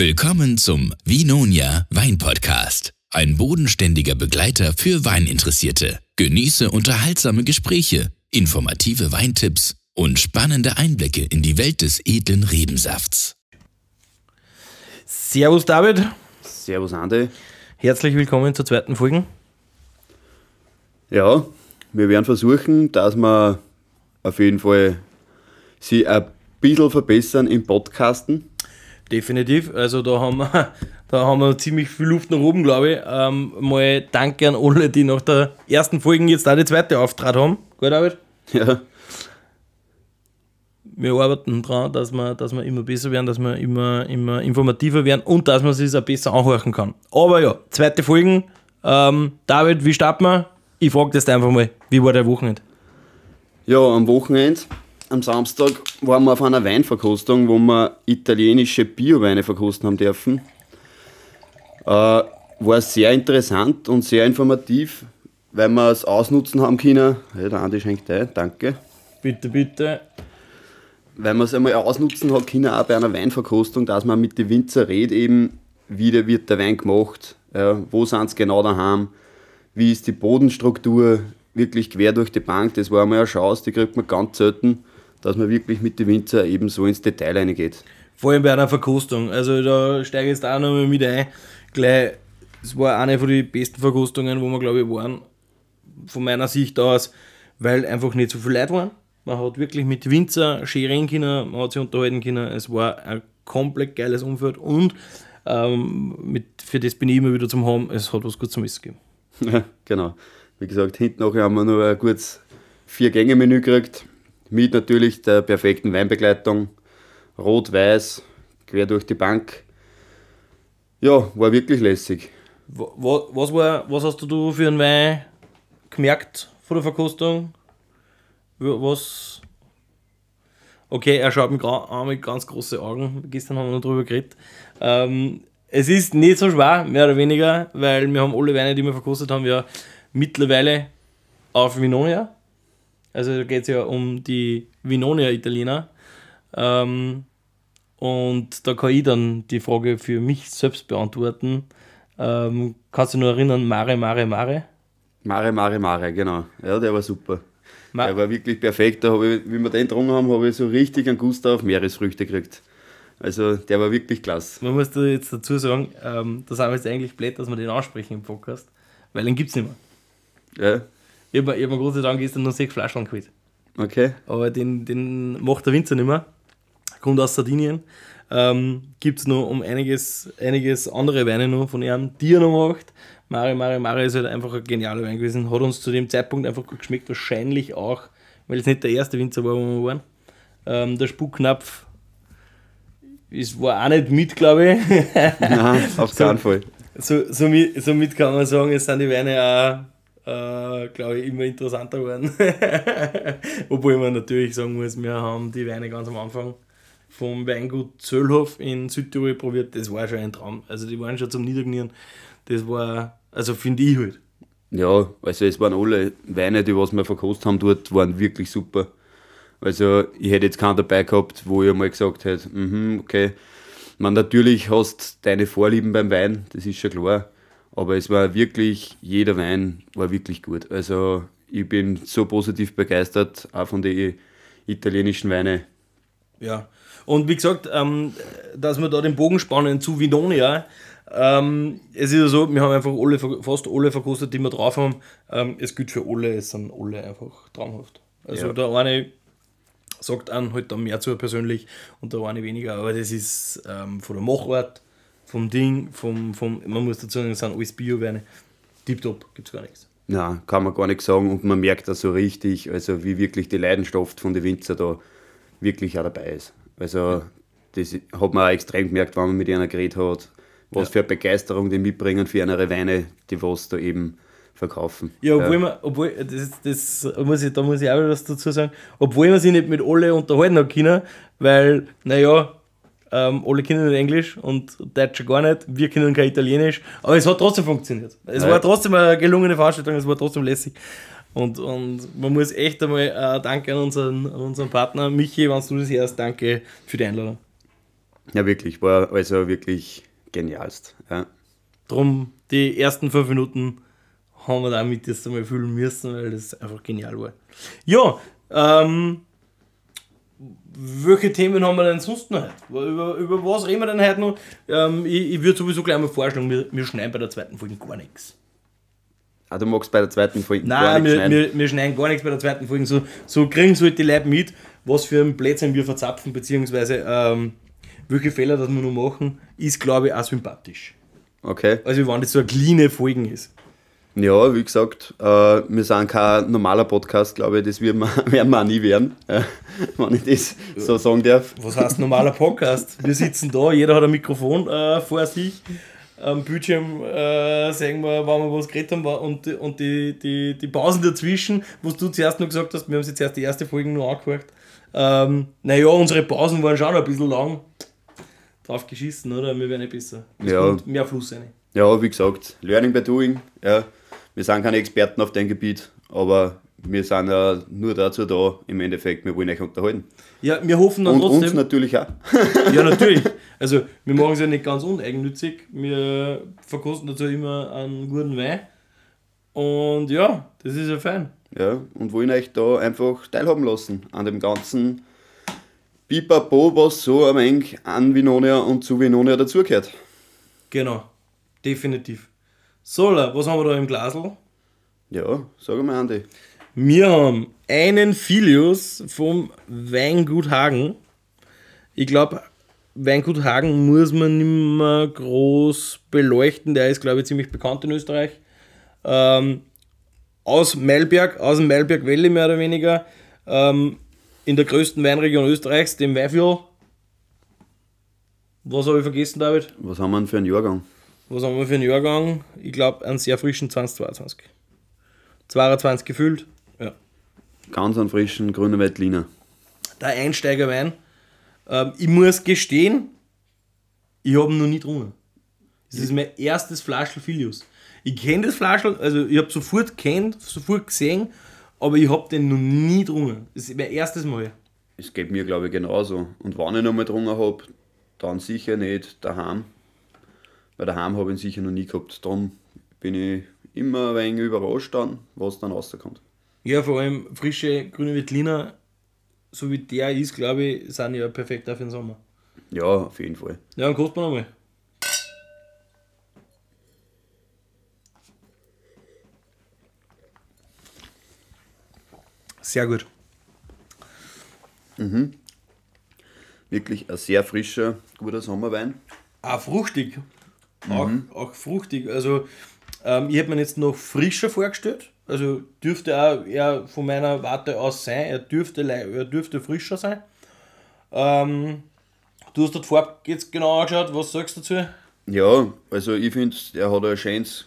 Willkommen zum Vinonia Wein Podcast. Ein bodenständiger Begleiter für Weininteressierte. Genieße unterhaltsame Gespräche, informative Weintipps und spannende Einblicke in die Welt des edlen Rebensafts. Servus David, Servus Andi. herzlich willkommen zur zweiten Folge. Ja, wir werden versuchen, dass wir auf jeden Fall sie ein bisschen verbessern im Podcasten. Definitiv, also da haben wir, da haben wir ziemlich viel Luft nach oben, glaube ich. Ähm, mal danke an alle, die nach der ersten Folge jetzt auch die zweite Auftrag haben. Gut, David? Ja, Wir arbeiten dran, dass wir, dass wir immer besser werden, dass wir immer, immer informativer werden und dass man sich auch besser anhören kann. Aber ja, zweite Folge. Ähm, David, wie starten wir? Ich frage das einfach mal, wie war der Wochenende? ja am Wochenende, am Samstag, waren wir auf einer Weinverkostung, wo wir italienische Bioweine verkosten haben dürfen. Äh, war sehr interessant und sehr informativ, weil wir es ausnutzen haben können. Ja, der Andi schenkt ein, danke. Bitte, bitte. weil man es einmal ausnutzen hat können, auch bei einer Weinverkostung, dass man mit den Winzer redet, eben, wie der, wird der Wein gemacht, ja, wo sind sie genau daheim, wie ist die Bodenstruktur, wirklich quer durch die Bank, das war einmal eine Chance, die kriegt man ganz selten, dass man wirklich mit den Winzer eben so ins Detail reingeht. Vor allem bei einer Verkostung. Also da steige ich jetzt auch noch mal mit ein. Gleich, es war eine von den besten Verkostungen, wo wir, glaube ich, waren, von meiner Sicht aus, weil einfach nicht so viele Leute waren. Man hat wirklich mit Winzer schön reden können, man hat sich unterhalten können. Es war ein komplett geiles Umfeld und ähm, mit, für das bin ich immer wieder zum Haben, es hat was gut zum Essen gegeben. Ja, genau. Wie gesagt, hinten nachher haben wir noch ein gutes Vier-Gänge-Menü gekriegt, mit natürlich der perfekten Weinbegleitung, rot-weiß, quer durch die Bank. Ja, war wirklich lässig. Wa- wa- Was, war, was hast du für einen Wein gemerkt von der Verkostung? Wa- Was. Okay, er schaut mich gra- an mit ganz großen Augen. Gestern haben wir noch drüber geredet. Ähm, es ist nicht so schwer, mehr oder weniger, weil wir haben alle Weine, die wir verkostet haben, ja mittlerweile auf Vinonia. Also da geht es ja um die Vinonia-Italiener. Ähm, und da kann ich dann die Frage für mich selbst beantworten. Ähm, kannst du nur erinnern, Mare, Mare, Mare? Mare, Mare, Mare, genau. Ja, der war super. Ma- der war wirklich perfekt. Da ich, wie wir den getrunken haben, habe ich so richtig einen Gusto auf Meeresfrüchte gekriegt. Also der war wirklich klasse. Man muss da jetzt dazu sagen, ähm, da sind wir jetzt eigentlich blöd, dass wir den ansprechen im Podcast, weil den gibt es nicht mehr. Ja, Ich habe hab mir Gott sei Dank gestern noch sechs Flaschen geholt. okay. Aber den, den macht der Winzer nicht mehr. Kommt aus Sardinien. Ähm, Gibt es noch um einiges, einiges andere Weine noch von ihm, die er noch macht. Mare, Mare, Mare ist halt einfach ein genialer Wein gewesen. Hat uns zu dem Zeitpunkt einfach gut geschmeckt. Wahrscheinlich auch, weil es nicht der erste Winzer war, wo wir waren. Ähm, der Spucknapf es war auch nicht mit, glaube ich. Nein, auf keinen Fall. So, somit, somit kann man sagen, es sind die Weine auch, äh, glaube ich, immer interessanter geworden. Obwohl man natürlich sagen muss, wir haben die Weine ganz am Anfang vom Weingut Zöllhof in Südtirol probiert. Das war schon ein Traum. Also die waren schon zum Niederknien. Das war, also finde ich halt. Ja, also es waren alle Weine, die was wir verkostet haben dort, waren wirklich super. Also ich hätte jetzt keinen dabei gehabt, wo ich mal gesagt hätte, mhm, okay. Man natürlich hast deine Vorlieben beim Wein, das ist schon klar. Aber es war wirklich, jeder Wein war wirklich gut. Also ich bin so positiv begeistert, auch von den italienischen Weinen. Ja. Und wie gesagt, ähm, dass wir da den Bogen spannen zu Vinonia. Ähm, es ist ja so, wir haben einfach alle, fast alle verkostet, die wir drauf haben. Ähm, es gilt für alle, es sind alle einfach traumhaft. Also Ja. der eine sagt an halt dann mehr zu persönlich und der eine weniger, aber das ist ähm, von der Machart, vom Ding, vom, vom, man muss dazu sagen, es sind alles Bio-Weine. Tipptopp, gibt es gar nichts. Na, kann man gar nicht sagen und man merkt das so richtig, also wie wirklich die Leidenschaft von den Winzer da wirklich auch dabei ist. Also das hat man auch extrem gemerkt, wenn man mit einer geredet hat, was Ja. für eine Begeisterung die mitbringen für andere Weine, die was da eben verkaufen. Ja, obwohl man, obwohl, das, das muss ich, da muss ich auch was dazu sagen, obwohl man sich nicht mit alle unterhalten hat können, weil, naja, ähm, alle nicht Englisch und Deutsch gar nicht, wir können kein Italienisch, aber es hat trotzdem funktioniert. Es Ja. war trotzdem eine gelungene Veranstaltung, es war trotzdem lässig. Und, und man muss echt einmal äh, Danke an unseren, an unseren Partner Michi, wenn du das hörst, danke für die Einladung. Ja, wirklich, war also wirklich genialst. Ja. Drum, die ersten fünf Minuten haben wir damit jetzt einmal fühlen müssen, weil das einfach genial war. Ja, ähm, welche Themen haben wir denn sonst noch? Über, über was reden wir denn heute noch? Ähm, ich ich würde sowieso gleich mal vorschlagen, wir, wir schneiden bei der zweiten Folge gar nichts. Ah, du magst bei der zweiten Folge gar Nein, nichts wir, schneiden. wir, wir schneiden gar nichts bei der zweiten Folge. So, so kriegen sie halt die Leute mit, was für ein Blödsinn wir verzapfen, beziehungsweise ähm, welche Fehler das wir noch machen, ist glaube ich auch sympathisch. Okay. Also wenn das so eine kleine Folgen ist. Ja, wie gesagt, äh, wir sind kein normaler Podcast, glaube ich, das werden wir, werden wir auch nie werden, äh, wenn ich das so sagen darf. Was heißt normaler Podcast? Wir sitzen da, jeder hat ein Mikrofon äh, vor sich. Am Bildschirm äh, sehen wir, wann wir was geredet haben und, und die, die, die Pausen dazwischen, was du zuerst noch gesagt hast, wir haben jetzt erst die erste Folge nur angehört. Ähm, naja, unsere Pausen waren schon ein bisschen lang. Drauf geschissen, oder? Wir werden nicht besser. Es Ja. mehr Fluss rein. Ja, wie gesagt, Learning by Doing. Ja. Wir sind keine Experten auf dem Gebiet, aber wir sind ja nur dazu da, im Endeffekt, wir wollen euch unterhalten. Ja, wir hoffen dann Und uns trotzdem. natürlich auch. Ja, natürlich. Also, wir machen es ja nicht ganz uneigennützig. Wir verkosten dazu immer einen guten Wein. Und ja, das ist ja fein. Ja, und wollen euch da einfach teilhaben lassen an dem ganzen Pipapo, was so ein wenig an Vinonia und zu Vinonia dazugehört. Genau. Definitiv. So, was haben wir da im Glasl? Ja, sag mal, Andi. Wir haben einen Filius vom Weingut Hagen. Ich glaube, Weingut Hagen muss man nicht mehr groß beleuchten. Der ist, glaube ich, ziemlich bekannt in Österreich. Ähm, aus Meilberg, aus dem Meilberg Valley mehr oder weniger. Ähm, in der größten Weinregion Österreichs, dem Weinviertel. Was habe ich vergessen, David? Was haben wir denn für einen Jahrgang? Was haben wir für einen Jahrgang? Ich glaube, einen sehr frischen 2022. 22 gefüllt. Ja. Ganz einen frischen grünen Veltliner. Der Einsteigerwein. Ähm, ich muss gestehen, ich habe ihn noch nie getrunken. Das ist mein erstes Flaschel Filius. Ich kenne das Flaschel, also ich habe sofort kennt, sofort gesehen, aber ich habe den noch nie getrunken. Das ist mein erstes Mal. Es geht mir, glaube ich, genauso. Und wenn ich noch mal getrunken habe, dann sicher nicht daheim. Weil daheim habe ich ihn sicher noch nie gehabt. Darum bin ich immer ein wenig überrascht dann, was dann rauskommt. Ja, vor allem frische grüne Veltliner, so wie der ist, glaube ich, sind ja perfekt auch für den Sommer. Ja, auf jeden Fall. Ja, dann kosten wir nochmal. Sehr gut. Wirklich ein sehr frischer, guter Sommerwein. Auch fruchtig. Auch, auch fruchtig. Also, ähm, ich hätte mir jetzt noch frischer vorgestellt. Also dürfte auch eher von meiner Warte aus sein. Er dürfte, er dürfte frischer sein. Ähm, du hast dort Farbe jetzt genau angeschaut. Was sagst du dazu? Ja, also ich finde, er hat ein schönes,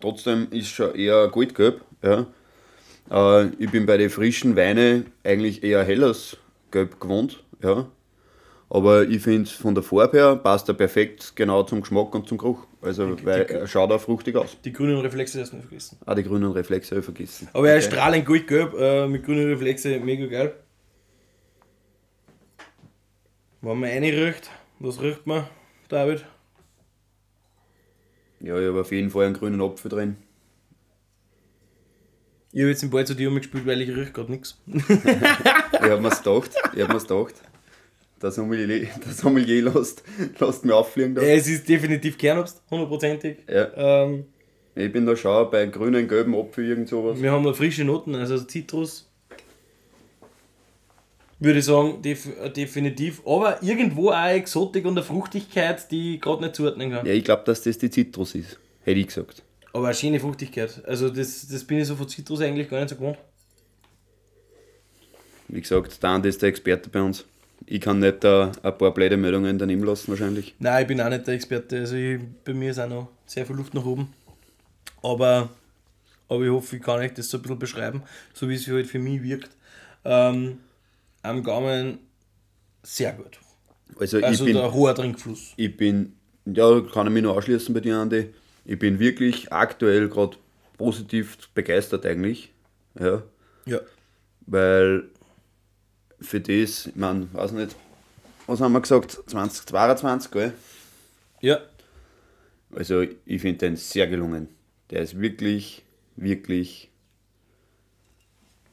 trotzdem ist schon eher goldgelb. Ja. Äh, ich bin bei den frischen Weinen eigentlich eher helles Gelb gewohnt. Ja. Aber ich finde, von der Farbe her passt er perfekt genau zum Geschmack und zum Geruch. Also, weil er schaut auch fruchtig aus. Die grünen Reflexe hast du nicht vergessen. Ah, die grünen Reflexe habe ich vergessen. Aber er ist Okay. strahlend goldgelb äh, mit grünen Reflexe, mega geil. Wenn man riecht, was riecht man, David? Ja, ich habe auf jeden Fall einen grünen Apfel drin. Ich habe jetzt den Ball zu dir umgespielt, weil ich riech gerade nichts. Ich habe mir's gedacht. Ich habe mir's gedacht. Der Sommelier, der Sommelier lässt, lässt mich auffliegen da. es ist definitiv Kernobst, hundertprozentig. Ja. Ähm, Ich bin da schon bei grünen, gelben Apfel, irgend sowas. wir haben da frische Noten, also Zitrus. Würde ich sagen, def definitiv. Aber irgendwo auch eine Exotik und eine Fruchtigkeit, die ich gerade nicht zuordnen kann. Ja, ich glaube, dass das die Zitrus ist. Hätte ich gesagt. Aber eine schöne Fruchtigkeit. Also das, das bin ich so von Zitrus eigentlich gar nicht so gewohnt. Wie gesagt, Dan ist der Experte bei uns. Ich kann nicht da ein paar blöde Meldungen daneben lassen, wahrscheinlich. Nein, ich bin auch nicht der Experte. Also ich, bei mir ist auch noch sehr viel Luft nach oben. Aber, aber ich hoffe, ich kann euch das so ein bisschen beschreiben, so wie es halt für mich wirkt. Ähm, am Gaumen sehr gut. Also, Also ich, bin, der hoher Trinkfluss. ich bin, ja, kann ich mich nur anschließen bei dir, Andi. Ich bin wirklich aktuell gerade positiv begeistert eigentlich. Ja, Ja. weil für das, ich meine, weiß nicht, was haben wir gesagt? 2022, gell? Ja. Also ich finde den sehr gelungen. Der ist wirklich, wirklich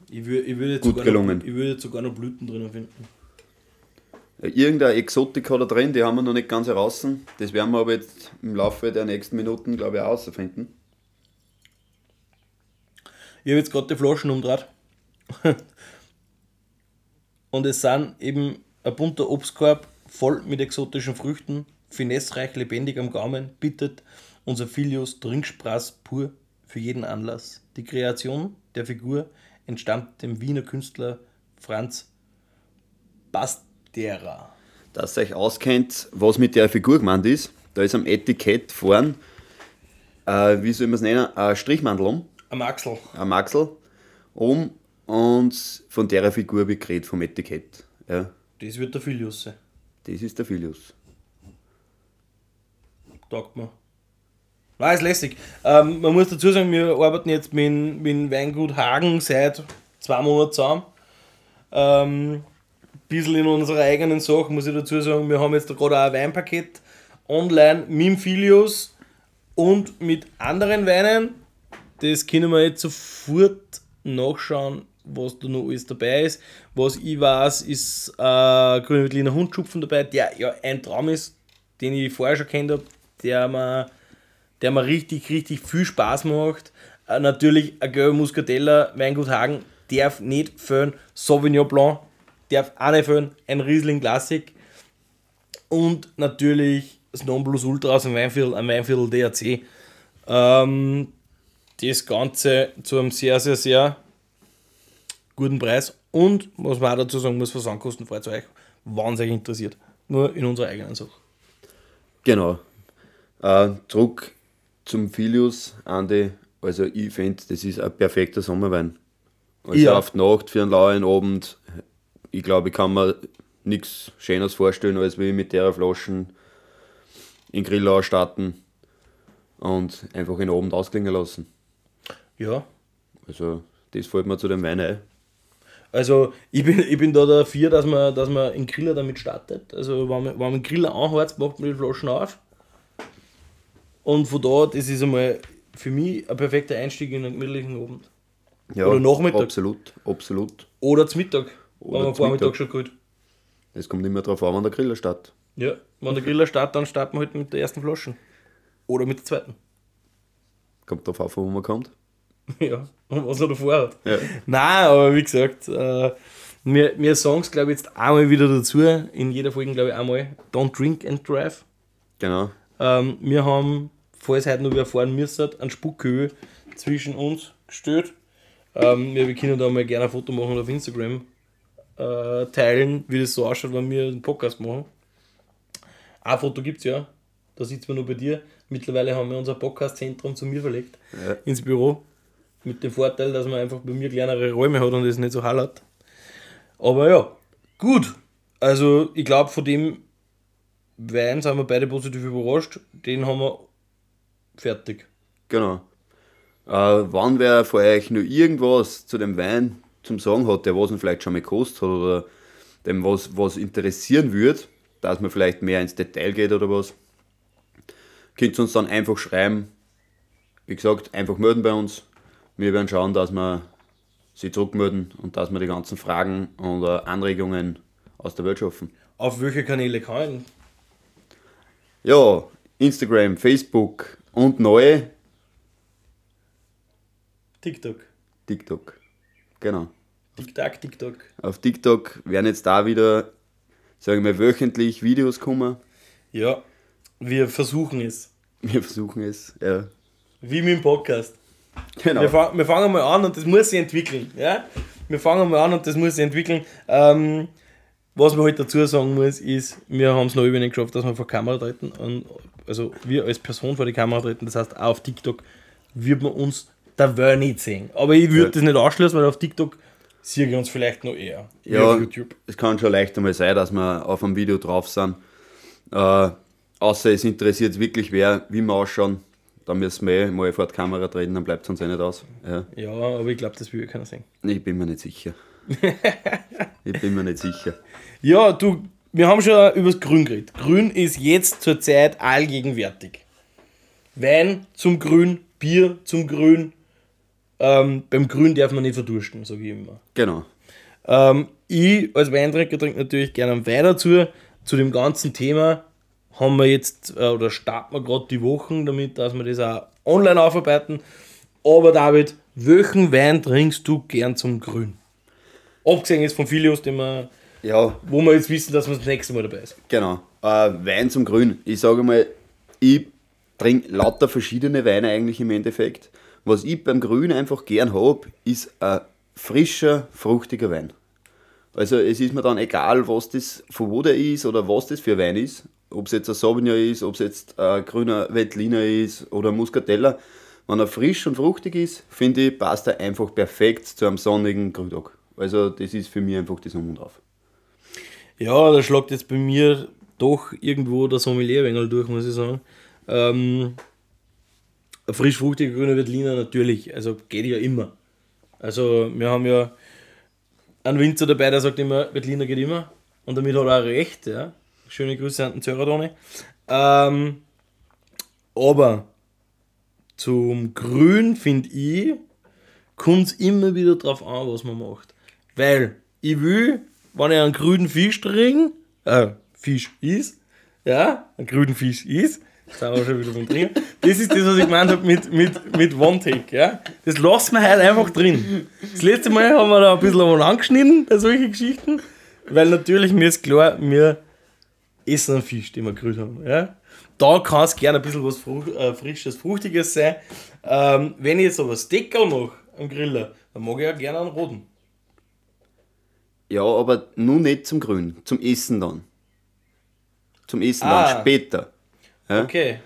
Ich würde ich würd Gut sogar gelungen. Noch, ich würd jetzt sogar noch Blüten drinnen finden. Irgendeine Exotik hat er drin, die haben wir noch nicht ganz heraus. Das werden wir aber jetzt im Laufe der nächsten Minuten, glaube ich, auch herausfinden. Ich habe jetzt gerade die Flaschen umdreht. Und es sind eben ein bunter Obstkorb voll mit exotischen Früchten, finessereich, lebendig am Gaumen, bittet unser Filius Trinkspraß pur für jeden Anlass. Die Kreation der Figur entstammt dem Wiener Künstler Franz Bastera. Dass ihr euch auskennt, was mit der Figur gemeint ist, da ist am Etikett vorn, äh, wie soll man es nennen, ein Strichmandel um, Am Axel. ein Maxel um und von der Figur wird geredet vom Etikett. Ja, Das wird der Filius sein. das ist der Filius. Taugt mir. War ist lässig. Ähm, man muss dazu sagen, wir arbeiten jetzt mit, mit dem Weingut Hagen seit zwei Monaten zusammen. Ähm, bisschen in unserer eigenen Sache, muss ich dazu sagen, wir haben jetzt da gerade auch ein Weinpaket online mit dem Filius und mit anderen Weinen. Das können wir jetzt sofort nachschauen, was da noch alles dabei ist. Was ich weiß, ist äh, grüner Veltliner Hundschupfen dabei, der ja ein Traum ist, den ich vorher schon kennt habe, der mir, der mir richtig, richtig viel Spaß macht. Äh, natürlich ein gelber Muscatella, Weingut Hagen, darf nicht fehlen. Sauvignon Blanc darf auch nicht fehlen. Ein Riesling Classic. Und natürlich das Non-Plus Ultra aus dem Weinviertel, ein Weinviertel DRC. Ähm, das Ganze zu einem sehr, sehr, sehr guten Preis. Und was man auch dazu sagen muss, versandkostenfrei zu euch, wenn es euch interessiert. Nur in unserer eigenen Sache. Genau. Äh, zurück zum Filius, Andi. Also ich finde, das ist ein perfekter Sommerwein. Also Ja. auf die Nacht für einen lauen Abend. Ich glaube, ich kann mir nichts Schöneres vorstellen, als wie mit der Flaschen in den Grill starten und einfach den Abend ausklingen lassen. Ja, Also das fällt mir zu dem Wein ein. Also ich bin, ich bin da dafür, dass man, dass man einen Griller damit startet. Also wenn man, wenn man einen Griller anheizt, macht man die Flaschen auf. Und von da, das ist einmal für mich ein perfekter Einstieg in einen gemütlichen Abend. Ja, Oder Nachmittag. Absolut, absolut. Oder zum Mittag, Oder wenn man zum Vormittag Mittag. schon gut. Es kommt immer darauf an, wann der Griller startet. Ja, wenn der Griller startet, dann startet man halt mit der ersten Flasche. Oder mit der zweiten. Kommt darauf an, wo man kommt. Ja, und was er davor hat. Ja. Nein, aber wie gesagt, äh, wir, wir sagen es glaube ich jetzt einmal wieder dazu, in jeder Folge glaube ich einmal, don't drink and drive. Genau. Ähm, wir haben, falls heute noch wer erfahren müsst, einen Spuckhöhe zwischen uns gestellt. Ähm, wir können da mal gerne ein Foto machen und auf Instagram äh, teilen, wie das so ausschaut, wenn wir einen Podcast machen. Ein Foto gibt es ja, da sitzen wir nur bei dir. Mittlerweile haben wir unser Podcast-Zentrum zu mir verlegt, Ja. ins Büro. Mit dem Vorteil, dass man einfach bei mir kleinere Räume hat und es nicht so hallert. Aber ja, gut. Also ich glaube, von dem Wein sind wir beide positiv überrascht. Den haben wir fertig. Genau. Äh, wann wer von euch nur irgendwas zu dem Wein zum Sagen hat, der was ihn vielleicht schon mal gekostet hat oder dem was, was interessieren würde, dass man vielleicht mehr ins Detail geht oder was, könnt ihr uns dann einfach schreiben. Wie gesagt, einfach melden bei uns. Wir werden schauen, dass wir sie zurückmelden und dass wir die ganzen Fragen oder Anregungen aus der Welt schaffen. Auf welche Kanäle kann ich? Ja, Instagram, Facebook und neue TikTok. TikTok. Genau. TikTok, TikTok. Auf TikTok werden jetzt da wieder, sagen wir, wöchentlich Videos kommen. Ja, wir versuchen es. Wir versuchen es. Ja. Wie mit dem Podcast. Genau. Wir, fang, wir fangen mal an und das muss sich entwickeln. Ja? Wir fangen mal an und das muss sich entwickeln. Ähm, was man halt dazu sagen muss, ist, wir haben es noch über nicht geschafft, dass wir vor Kamera treten. Und, also wir als Person vor die Kamera treten. Das heißt, auch auf TikTok wird man uns da wohl nicht sehen. Aber ich würde Ja. das nicht ausschließen, weil auf TikTok sehen wir uns vielleicht noch eher. Ja, auf YouTube. es kann schon leicht einmal sein, dass wir auf einem Video drauf sind. Äh, außer es interessiert wirklich wer, wie wir ausschauen. Dann müssen wir eh mal vor die Kamera treten, dann bleibt es uns eh nicht aus. Ja. Ja, aber ich glaube, das will keiner sehen. Ich bin mir nicht sicher. ich bin mir nicht sicher. Ja, du, wir haben schon über das Grün geredet. Grün ist jetzt zurzeit allgegenwärtig. Wein zum Grün, Bier zum Grün. Ähm, beim Grün darf man nicht verdursten, sage ich immer. Genau. Ähm, ich als Weintrinker trinke natürlich gerne Wein dazu. Zu dem ganzen Thema haben wir jetzt, äh, oder starten wir gerade die Wochen damit, dass wir das auch online aufarbeiten. Aber David, welchen Wein trinkst du gern zum Grün? Abgesehen jetzt von Filius, den wir, Ja, wo wir jetzt wissen, dass wir das nächste Mal dabei sind. Genau. Äh, Wein zum Grün. Ich sage mal, ich trinke lauter verschiedene Weine eigentlich im Endeffekt. Was ich beim Grün einfach gern habe, ist ein frischer, fruchtiger Wein. Also es ist mir dann egal, was das, von wo der ist oder was das für ein Wein ist. Ob es jetzt ein Sauvignon ist, ob es jetzt ein grüner Veltliner ist oder Muscatella. Wenn er frisch und fruchtig ist, finde ich, passt er einfach perfekt zu einem sonnigen Grüntag. Also das ist für mich einfach das Um und Auf. Ja, da schlagt jetzt bei mir doch irgendwo der Sommelierwengel durch, muss ich sagen. Ähm, frisch fruchtiger grüner Veltliner natürlich, also geht ja immer. Also wir haben ja einen Winzer dabei, der sagt immer, Veltliner geht immer. Und damit hat er auch recht, ja. Schöne Grüße an den Zeradone. Ähm, aber zum Grün, finde ich, kommt es immer wieder drauf an, was man macht. Weil ich will, wenn ich einen grünen Fisch trinke, äh, Fisch ist, ja, einen grünen Fisch ist, das sind wir schon wieder beim Trinken. Das ist das, was ich gemeint habe mit, mit, mit One Take, ja. Das lassen wir heute einfach drin. Das letzte Mal haben wir da ein bisschen angeschnitten bei solchen Geschichten, weil natürlich mir ist klar, wir essen einen Fisch, den wir grün haben, ja. Da kann es gerne ein bisschen was Frucht, äh, Frisches, Fruchtiges sein. Ähm, wenn ich jetzt aber Steckerl mache am Griller, dann mag ich auch gerne einen roten. Ja, aber nur nicht zum Grün, zum Essen dann. Zum Essen Ah. dann später. Ja, Okay.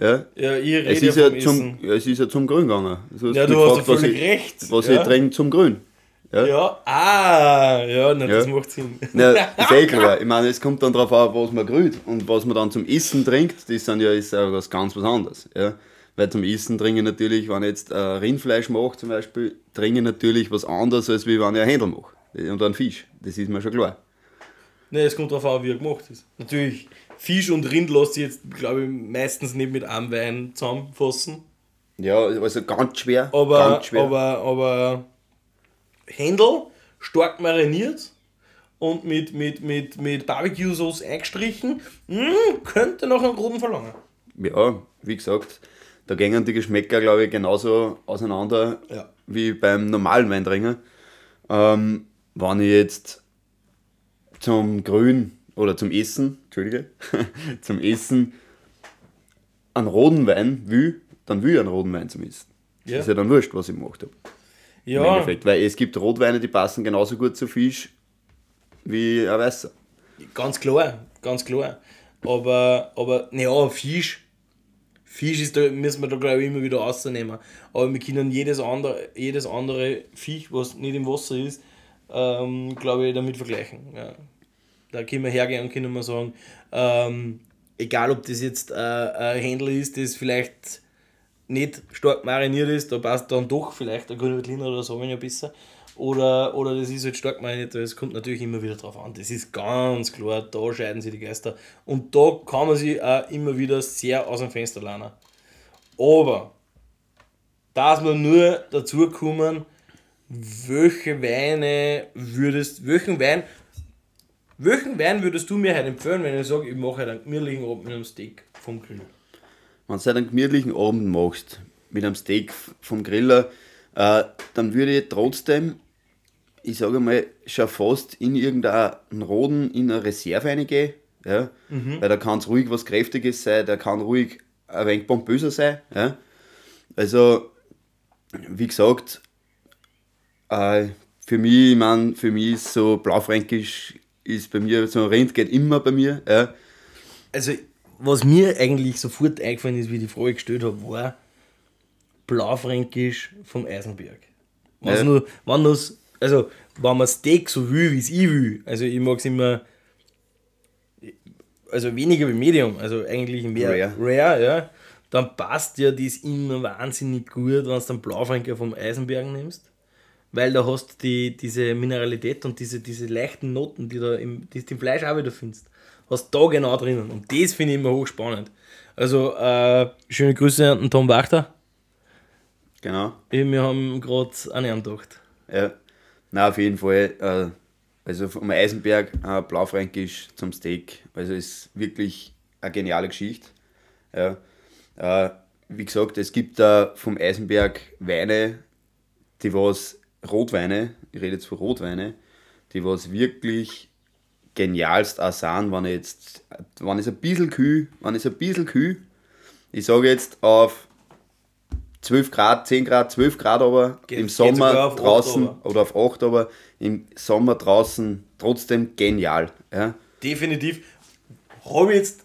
ja. Ja, ich rede Es, ja ist ja vom zum, ja, es ist ja zum Grün gegangen. Also Ja, du hast ja was ich, recht. Was ja. ich trinke zum Grün. Ja? Ja, ah, ja, na, das Ja. macht Sinn. Ja, ist eh klar. Ich meine, es kommt dann darauf an, was man grüht. Und was man dann zum Essen trinkt, das sind ja, ist ja was ganz was anderes. Ja? Weil zum Essen trinke ich natürlich, wenn ich jetzt äh, Rindfleisch mache zum Beispiel, trinke ich natürlich was anderes, als wie wenn ich ein Händel mache. Und einen Fisch. Das ist mir schon klar. Ne, es kommt darauf an, wie er gemacht ist. Natürlich, Fisch und Rind lässt sich jetzt, glaube ich, meistens nicht mit einem Wein zusammenfassen. Ja, also ganz schwer. Aber, ganz schwer. aber, aber Händel, stark mariniert und mit, mit, mit, mit Barbecue-Sauce eingestrichen, mm, könnte noch einen roten verlangen. Ja, wie gesagt, da gehen die Geschmäcker, glaube ich, genauso auseinander Ja. wie beim normalen Weintrinker. Ähm, wenn ich jetzt zum Grün oder zum Essen, Entschuldige, zum Essen einen roten Wein will, dann will ich einen roten Wein zum Essen. Ja. Ist ja dann wurscht, was ich gemacht habe. Im Ja, Endeffekt. Weil es gibt Rotweine, die passen genauso gut zu Fisch wie ein Weißer. ganz klar, ganz klar. Aber, aber, naja, Fisch. Fisch ist da, müssen wir da glaube ich immer wieder rausnehmen. Aber wir können jedes andere, jedes andere Viech, was nicht im Wasser ist, ähm, glaube ich, damit vergleichen. Ja. Da können wir hergehen und können wir sagen, ähm, egal ob das jetzt äh, ein Händler ist, das vielleicht nicht stark mariniert ist, da passt dann doch vielleicht ein grüner Veltliner oder Sauvignon besser. Oder, oder das ist halt stark mariniert, es kommt natürlich immer wieder drauf an. Das ist ganz klar, da scheiden sich die Geister. Und da kann man sich auch immer wieder sehr aus dem Fenster lernen. Aber, dass wir nur dazu kommen, welche Weine würdest, welchen Wein, welchen Wein würdest du mir heute empfehlen, wenn ich sage, ich mache heute einen gemütlichen Abend mit einem Steak vom Grill? Wenn du einen gemütlichen Abend machst, mit einem Steak vom Griller, äh, dann würde ich trotzdem, ich sage mal, schon fast in irgendeinen roten, in eine Reserve reingehen. Ja? Weil da kann es ruhig was Kräftiges sein, der kann ruhig ein wenig pompöser sein. Ja? Also, wie gesagt, äh, für mich, ich mein, für mich ist so Blaufränkisch ist bei mir, so ein Rind geht immer bei mir. Ja? also was mir eigentlich sofort eingefallen ist, wie ich die Frage gestellt habe, war Blaufränkisch vom Eisenberg. Was Ja. nur, wenn das, also wenn man Steak so will, wie es ich will, also ich mag es immer, also weniger wie Medium, also eigentlich mehr Rare. rare ja, dann passt ja das immer wahnsinnig gut, wenn du dann Blaufränker vom Eisenberg nimmst. weil da hast die, diese Mineralität und diese, diese leichten Noten, die da im, die du im Fleisch auch wieder findest, hast da genau drinnen. Und das finde ich immer hochspannend. Also, äh, schöne Grüße an den Tom Wachter. Genau. Wir haben gerade an ihn gedacht. Ja. Na, auf jeden Fall. Äh, also vom Eisenberg äh, Blaufränkisch zum Steak. Also ist wirklich eine geniale Geschichte. Ja. Äh, wie gesagt, es gibt da vom Eisenberg Weine, die was Rotweine, ich rede jetzt von Rotweine, die was wirklich genialst auch sind, wenn ich jetzt, wenn es ein bisschen kühl, wenn es ein bisschen kühl, ich sage jetzt auf 12 Grad, 10 Grad, 12 Grad aber Geht- im Sommer draußen oder auf 8 aber im Sommer draußen trotzdem genial. Ja. Definitiv. Habe ich jetzt,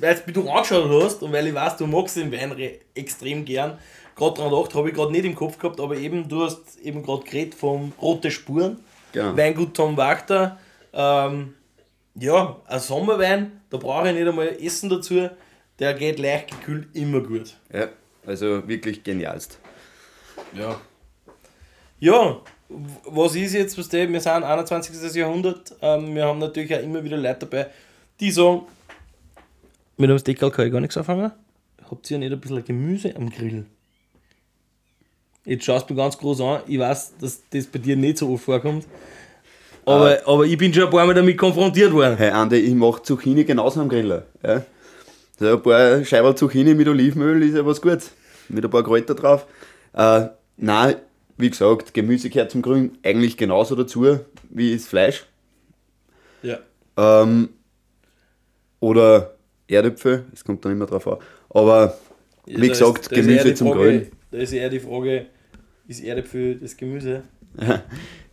weil du angeschaut hast und weil ich weiß, du magst den Wein re- extrem gern, gerade dran gedacht, habe ich gerade nicht im Kopf gehabt, aber eben, du hast eben gerade geredet vom Rote Spuren. Genau. Weingut Tom Wachter. Ähm, ja, ein Sommerwein, da brauche ich nicht einmal Essen dazu. Der geht leicht gekühlt immer gut. ja. Also wirklich genialst. Ja. Ja, was ist jetzt, was der, wir sind 21. Jahrhundert, ähm, wir haben natürlich auch immer wieder Leute dabei, die sagen, mit einem Steak kann ich gar nichts anfangen. Habt ihr nicht ein bisschen Gemüse am Grill? Jetzt schaust du mich ganz groß an, ich weiß, dass das bei dir nicht so oft vorkommt. Aber, aber ich bin schon ein paar Mal damit konfrontiert worden. Hey Andi, ich mache Zucchini genauso am Griller. Ja. So ein paar Scheiben Zucchini mit Olivenöl ist ja was Gutes. Mit ein paar Kräuter drauf. Äh, nein, wie gesagt, Gemüse gehört zum Grün eigentlich genauso dazu wie das Fleisch. Ja. Ähm, oder Erdäpfel, es kommt dann immer drauf an. Aber Ja, wie gesagt, ist Gemüse zum Grün. Da ist eher die Frage, ist Erdäpfel das Gemüse?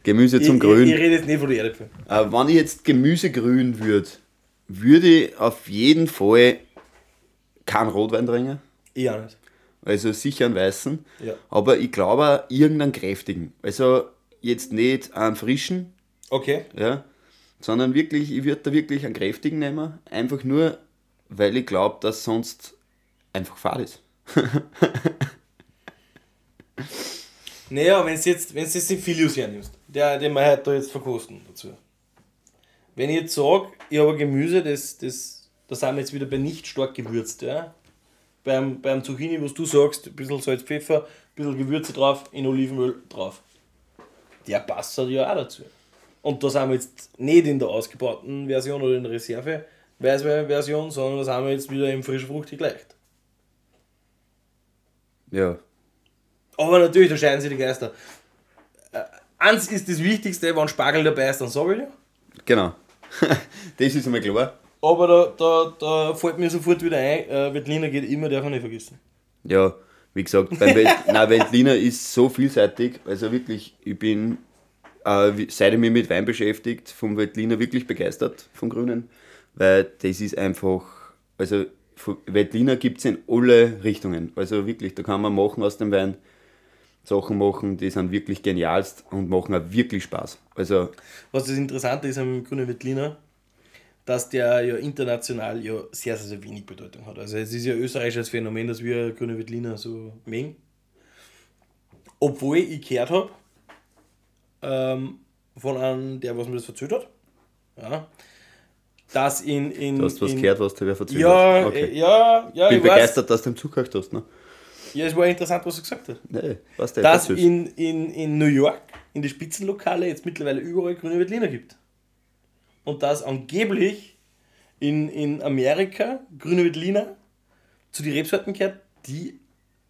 Gemüse zum ich, Grün. Ich, ich rede jetzt nicht von den Erdäpfeln. Äh, wenn ich jetzt Gemüse grün würde, würde ich auf jeden Fall keinen Rotwein trinken. Ich auch nicht. Also sicher einen weißen. Ja. Aber ich glaube irgendeinen kräftigen. Also jetzt nicht einen frischen, Okay. ja, sondern wirklich, ich würde da wirklich einen kräftigen nehmen. Einfach nur, weil ich glaube, dass sonst einfach fad ist. Naja, wenn du jetzt, wenn's jetzt den Filius hernimmst, der, den wir heute da jetzt verkosten dazu. Wenn ich jetzt sage, ich habe ein Gemüse, das, das, da sind wir jetzt wieder bei nicht stark gewürzt, ja. Beim, beim Zucchini, was du sagst, ein bisschen Salz, Pfeffer, ein bisschen Gewürze drauf, in Olivenöl drauf. Der passt halt ja auch dazu. Und da sind wir jetzt nicht in der ausgebauten Version oder in der Reserve Weißwein-Version, sondern da sind wir jetzt wieder im frisch fruchtig leicht. Ja, Aber natürlich, da scheiden sich die Geister. Eins ist das Wichtigste, wenn Spargel dabei ist, dann ja. genau. das ist einmal klar. Aber da, da, da fällt mir sofort wieder ein, äh, Wettliner geht immer, darf man nicht vergessen. Ja, wie gesagt, beim Welt, nein, Veltliner ist so vielseitig. Also wirklich, ich bin, äh, seit ich mich mit Wein beschäftigt, vom Veltliner wirklich begeistert, vom Grünen. Weil das ist einfach, also Veltliner gibt es in alle Richtungen. Also wirklich, da kann man machen aus dem Wein, Sachen machen, die sind wirklich genialst und machen auch wirklich Spaß. Also, Was das Interessante ist am grünen Wettliner, dass der ja international ja sehr, sehr, sehr wenig Bedeutung hat. Also es ist ja österreichisches Phänomen, dass wir grüne Wettliner so mengen. Obwohl ich gehört habe, ähm, von einem, der was mir das erzählt hat, ja, dass in... in du hast was in, gehört, was dir wer erzählt Ja, hat. äh, ja, ja, bin ich weiß. begeistert, dass du im Zug hast. Ne? Ja, es war interessant, was er gesagt hat. Nee, was der dass in, in, in New York, in die Spitzenlokale, jetzt mittlerweile überall grüne Veltliner gibt. Und dass angeblich in, in Amerika grüne Veltliner zu den Rebsorten gehört, die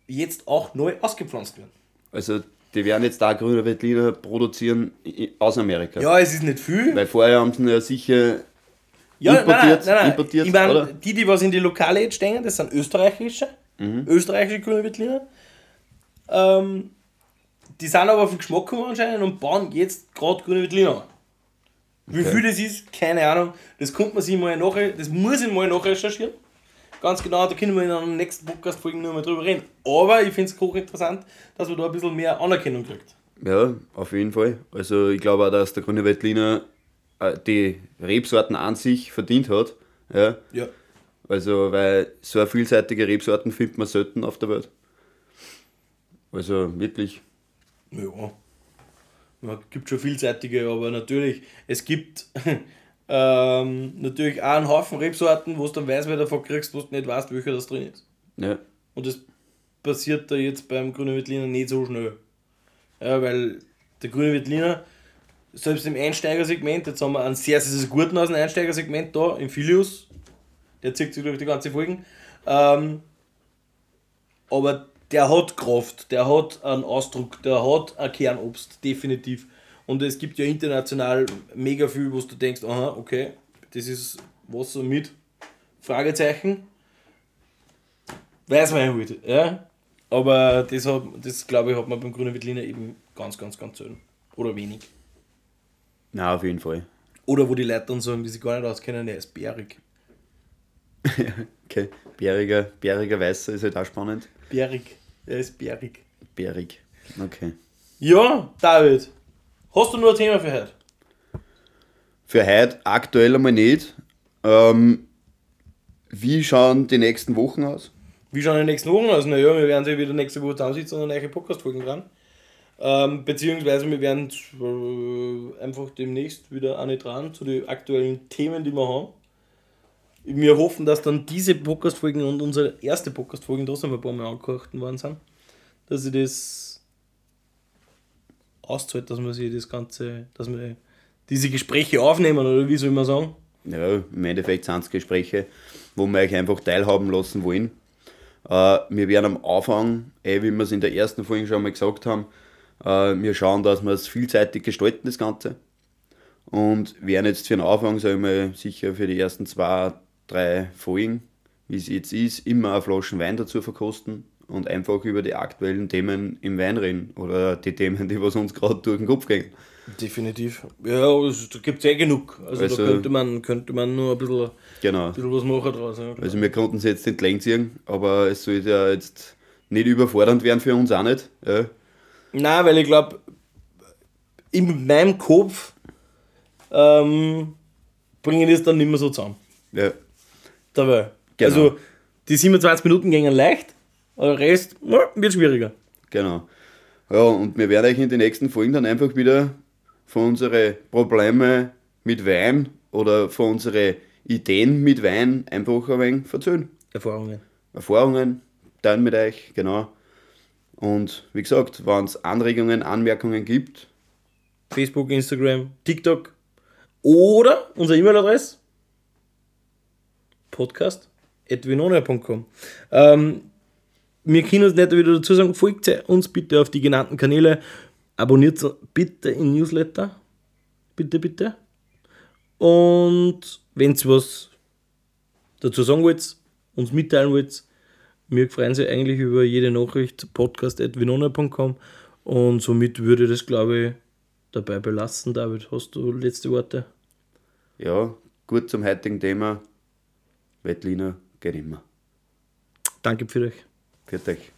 jetzt auch neu ausgepflanzt werden. Also, die werden jetzt da grüne Veltliner produzieren aus Amerika. Ja, es ist nicht viel. Weil vorher haben sie ja sicher ja, importiert- importiert, ich mein? Die, die was in die Lokale jetzt stehen, das sind österreichische, Mhm. österreichische grüne. Ähm, die sind aber auf den Geschmack gekommen anscheinend und bauen jetzt gerade grüne Veltliner an. Wie Okay. viel das ist, keine Ahnung. Das kommt man sich mal nach, das muss ich mal nachrecherchieren. Ganz genau, da können wir in einer nächsten Podcast-Folge nur mal drüber reden. Aber ich finde es hochinteressant, dass man da ein bisschen mehr Anerkennung kriegt. Ja, auf jeden Fall. Also ich glaube auch, dass der grüne Veltliner äh, die Rebsorten an sich verdient hat. Ja. Ja. Also, weil so eine vielseitige Rebsorten findet man selten auf der Welt. Also wirklich Ja. Man gibt schon vielseitige, aber natürlich, es gibt ähm, natürlich auch einen Haufen Rebsorten, wo du dann weißt, wer davon kriegst, wo du nicht weißt, welcher das drin ist. Ja. Und das passiert da jetzt beim Grünen Veltliner nicht so schnell. Ja, weil der Grüne Veltliner, selbst im Einsteigersegment, jetzt haben wir einen sehr, sehr, sehr guten aus dem Einsteigersegment da, im Filius, der zieht sich durch die ganze Folgen. Ähm, aber der hat Kraft, der hat einen Ausdruck, der hat ein Kernobst, definitiv. Und es gibt ja international mega viel, wo du denkst, aha, okay, das ist Wasser mit Fragezeichen. Weiß man halt, ja. Aber das, hat, das glaube ich, hat man beim Grünen Veltliner eben ganz, ganz, ganz selten. Oder wenig. Na, auf jeden Fall. Oder wo die Leute dann sagen, die sich gar nicht auskennen, der ist bärig. Okay. Bäriger, bäriger Weißer ist halt auch spannend. Bärig. Er ist bärig. Bärig. Okay. Ja, David. Hast du nur ein Thema für heute? Für heute aktuell einmal nicht. Ähm, wie schauen die nächsten Wochen aus? Wie schauen die nächsten Wochen aus? Naja, wir werden sich wieder nächste Woche zusammensitzen und neue Podcast-Folgen dran. Ähm, beziehungsweise wir werden äh, einfach demnächst wieder eine dran zu den aktuellen Themen, die wir haben. Wir hoffen, dass dann diese Podcast-Folgen und unsere erste Podcast-Folgen trotzdem ein paar Mal angehört worden sind. Dass sie das auszahlt, dass man sich das Ganze, dass wir diese Gespräche aufnehmen oder wie soll man sagen? Ja, im Endeffekt sind es Gespräche, wo wir euch einfach teilhaben lassen wollen. Äh, wir werden am Anfang, eh, wie wir es in der ersten Folge schon mal gesagt haben, äh, wir schauen, dass wir es vielseitig gestalten, das Ganze. Und werden jetzt für den Anfang, sagen wir sicher für die ersten zwei, drei Folgen, wie es jetzt ist, immer eine Flaschen Wein dazu verkosten und einfach über die aktuellen Themen im Wein reden oder die Themen, die was uns gerade durch den Kopf gehen. Definitiv. Ja, also, da gibt es eh genug. Also, Also- da könnte man, könnte man nur ein bisschen, Genau. ein bisschen was machen draus. Ja. Also wir konnten es jetzt nicht lang ziehen, aber es sollte ja jetzt nicht überfordernd werden für uns auch nicht. Ja. Nein, weil ich glaube, in meinem Kopf ähm, bringen das dann nicht mehr so zusammen. Ja. Dabei. Genau. Also die 27 Minuten gingen leicht, aber der Rest wird schwieriger. Genau. Ja, und wir werden euch in den nächsten Folgen dann einfach wieder von unseren Problemen mit Wein oder von unseren Ideen mit Wein einfach ein wenig erzählen. Erfahrungen. Erfahrungen teilen mit euch, genau. Und wie gesagt, wenn es Anregungen, Anmerkungen gibt, Facebook, Instagram, TikTok oder unsere E-Mail-Adresse podcast.vinonia.com ähm, Wir können uns nicht wieder dazu sagen, folgt uns bitte auf die genannten Kanäle, abonniert bitte in Newsletter, bitte, bitte. Und wenn ihr was dazu sagen wollt, uns mitteilen wollt, wir freuen sich eigentlich über jede Nachricht, podcast.vinonia.com und somit würde ich das, glaube ich, dabei belassen. David, hast du letzte Worte? ja, gut zum heutigen Thema. Wettliner geht immer. Danke für euch. Für euch.